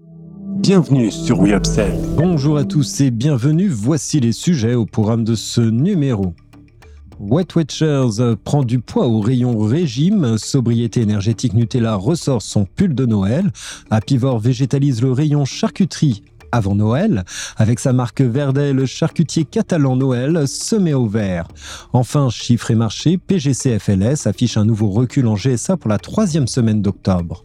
Bienvenue sur We Bonjour à tous et bienvenue. Voici les sujets au programme de ce numéro. Wet Watchers prend du poids au rayon régime. Sobriété énergétique Nutella ressort son pull de Noël. Apivore végétalise le rayon charcuterie avant Noël. Avec sa marque Verdet, charcutier catalan Noël se met au vert. Enfin, chiffre et marché, PGC FLS affiche un nouveau recul en GSA pour la troisième semaine d'octobre.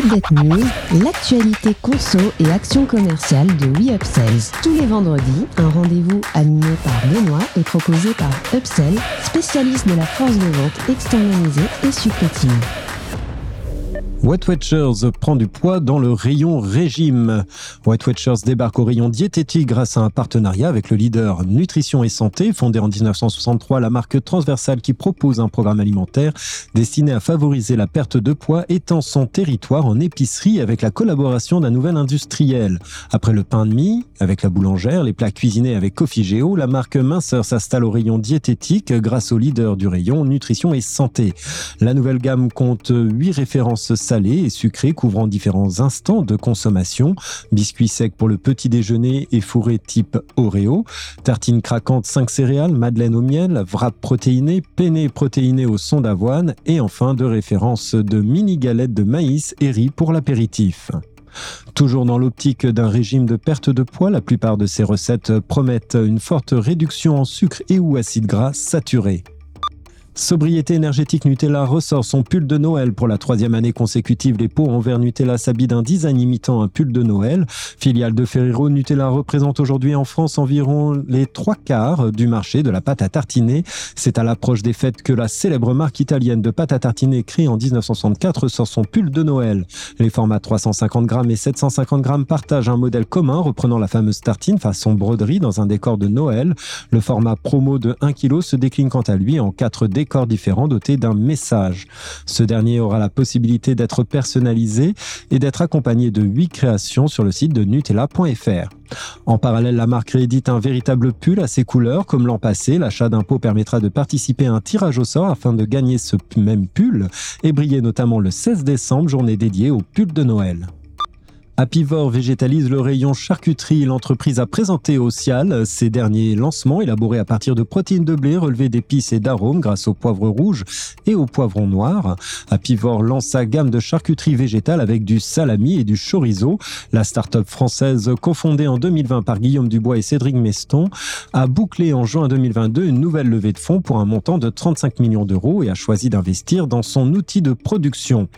Update News, l'actualité conso et action commerciale de WeUpsells. Tous les vendredis, un rendez-vous animé par Benoît et proposé par Upsell, spécialiste de la force de vente externalisée et supplétive. White Watchers prend du poids dans le rayon régime. White Watchers débarque au rayon diététique grâce à un partenariat avec le leader Nutrition et Santé, fondé en 1963, la marque transversale qui propose un programme alimentaire destiné à favoriser la perte de poids étend son territoire en épicerie avec la collaboration d'un nouvel industriel. Après le pain de mie, avec la boulangère, les plats cuisinés avec Coffee Geo, la marque Minceur s'installe au rayon diététique grâce au leader du rayon Nutrition et Santé. La nouvelle gamme compte 8 références et sucrés couvrant différents instants de consommation, biscuits secs pour le petit déjeuner et fourrés type Oreo, tartines craquantes 5 céréales, madeleine au miel, wrap protéiné, penne protéiné au son d'avoine et enfin de références de mini galettes de maïs et riz pour l'apéritif. Toujours dans l'optique d'un régime de perte de poids, la plupart de ces recettes promettent une forte réduction en sucre et ou acides gras saturés. Sobriété énergétique Nutella ressort son pull de Noël pour la troisième année consécutive. Les pots en verre Nutella s'habillent d'un design imitant un pull de Noël. Filiale de Ferrero, Nutella représente aujourd'hui en France environ les trois quarts du marché de la pâte à tartiner. C'est à l'approche des fêtes que la célèbre marque italienne de pâte à tartiner créée en 1964 sort son pull de Noël. Les formats 350 grammes et 750 grammes partagent un modèle commun reprenant la fameuse tartine façon broderie dans un décor de Noël. Le format promo de 1 kg se décline quant à lui en 4 décors différents dotés d'un message. Ce dernier aura la possibilité d'être personnalisé et d'être accompagné de 8 créations sur le site de Nutella.fr. En parallèle, la marque réédite un véritable pull à ses couleurs. Comme l'an passé, l'achat d'un pot permettra de participer à un tirage au sort afin de gagner ce même pull et briller notamment le 16 décembre, journée dédiée au pull de Noël. Apivore végétalise le rayon charcuterie. L'entreprise a présenté au Cial ses derniers lancements élaborés à partir de protéines de blé relevées d'épices et d'arômes grâce au poivre rouge et au poivron noir. Apivore lance sa gamme de charcuterie végétale avec du salami et du chorizo. La start-up française cofondée en 2020 par Guillaume Dubois et Cédric Meston a bouclé en juin 2022 une nouvelle levée de fonds pour un montant de 35 millions d'euros et a choisi d'investir dans son outil de production.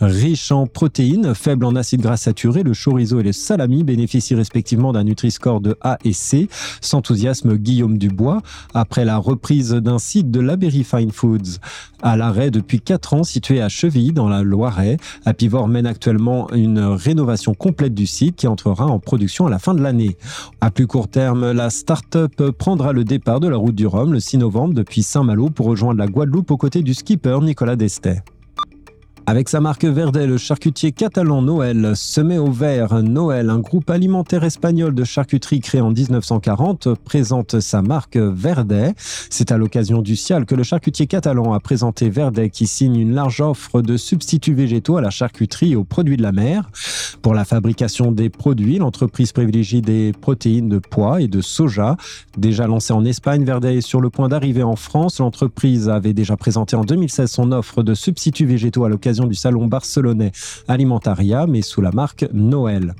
Riche en protéines, faible en acides gras saturés, le chorizo et le salami bénéficient respectivement d'un Nutri-Score de A et C. S'enthousiasme Guillaume Dubois après la reprise d'un site de la Fine Foods. À l'arrêt depuis 4 ans, situé à Chevilly dans la Loiret, Apivore mène actuellement une rénovation complète du site qui entrera en production à la fin de l'année. À plus court terme, la start-up prendra le départ de la route du Rhum le 6 novembre depuis Saint-Malo pour rejoindre la Guadeloupe aux côtés du skipper Nicolas Destet. Avec sa marque Verdet, le charcutier catalan Noël se met au vert. Noël, un groupe alimentaire espagnol de charcuterie créé en 1940, présente sa marque Verdet. C'est à l'occasion du Cial que le charcutier catalan a présenté Verdet qui signe une large offre de substituts végétaux à la charcuterie et aux produits de la mer. Pour la fabrication des produits, l'entreprise privilégie des protéines de pois et de soja. Déjà lancée en Espagne, Verdet est sur le point d'arriver en France. L'entreprise avait déjà présenté en 2016 son offre de substituts végétaux à l'occasion du salon barcelonais Alimentaria, mais sous la marque Noël.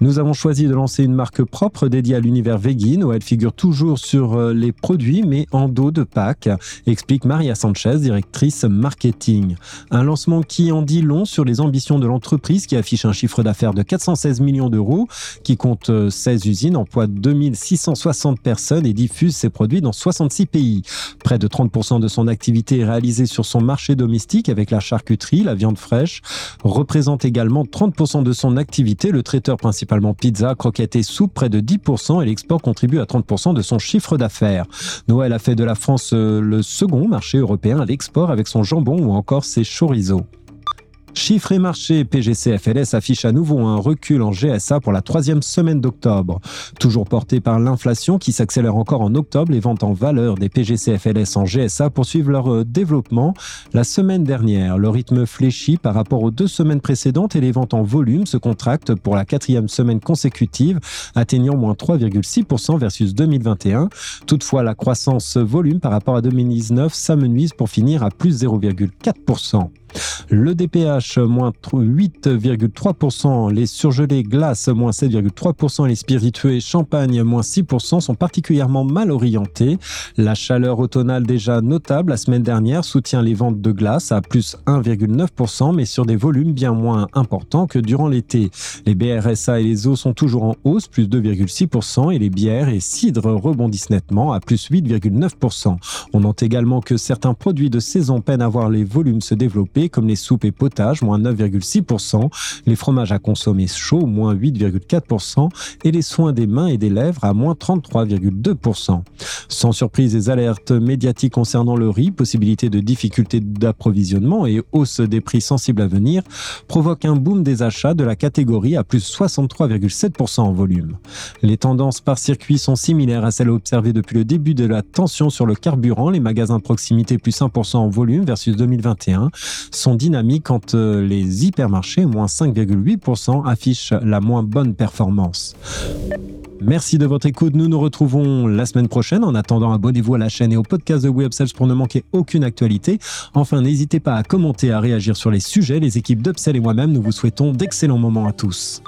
Nous avons choisi de lancer une marque propre dédiée à l'univers vegan où elle figure toujours sur euh, les produits mais en dos de Pâques, explique Maria Sanchez, directrice marketing. Un lancement qui en dit long sur les ambitions de l'entreprise qui affiche un chiffre d'affaires de 416 millions d'euros, qui compte 16 euh, usines, emploie 2660 personnes et diffuse ses produits dans 66 pays. Près de 30% de son activité est réalisée sur son marché domestique avec la charcuterie, la viande fraîche, représente également 30% de son activité, le traiteur principalement pizza, croquettes et soupe près de 10% et l'export contribue à 30% de son chiffre d'affaires. Noël a fait de la France euh, le second marché européen à l'export avec son jambon ou encore ses chorizo. Chiffres et marchés, PGC FLS affiche à nouveau un recul en GSA pour la troisième semaine d'octobre. Toujours porté par l'inflation qui s'accélère encore en octobre, les ventes en valeur des PGC FLS en GSA poursuivent leur euh, développement. La semaine dernière, le rythme fléchit par rapport aux deux semaines précédentes et les ventes en volume se contractent pour la quatrième semaine consécutive, atteignant moins 3,6% versus 2021. Toutefois, la croissance volume par rapport à 2019 s'amenuise pour finir à plus 0,4%. Le DPH, moins 8,3%. Les surgelés glaces, moins 7,3%. Les spiritueux champagne, moins 6%, sont particulièrement mal orientés. La chaleur automnale déjà notable la semaine dernière soutient les ventes de glace à plus 1,9%, mais sur des volumes bien moins importants que durant l'été. Les BRSA et les eaux sont toujours en hausse, plus 2,6%, et les bières et cidres rebondissent nettement à plus 8,9%. On note également que certains produits de saison peinent à voir les volumes se développer comme les soupes et potages, moins 9,6%, les fromages à consommer chaud, moins 8,4%, et les soins des mains et des lèvres à moins 33,2%. Sans surprise, les alertes médiatiques concernant le riz, possibilité de difficultés d'approvisionnement et hausse des prix sensibles à venir, provoquent un boom des achats de la catégorie à plus 63,7% en volume. Les tendances par circuit sont similaires à celles observées depuis le début de la tension sur le carburant, les magasins de proximité plus 1% en volume versus 2021, sont dynamiques quand euh, les hypermarchés, moins 5,8%, affichent la moins bonne performance. Merci de votre écoute. Nous nous retrouvons la semaine prochaine. En attendant, abonnez-vous à la chaîne et au podcast de WebSells pour ne manquer aucune actualité. Enfin, n'hésitez pas à commenter, à réagir sur les sujets. Les équipes d'Upsell et moi-même, nous vous souhaitons d'excellents moments à tous.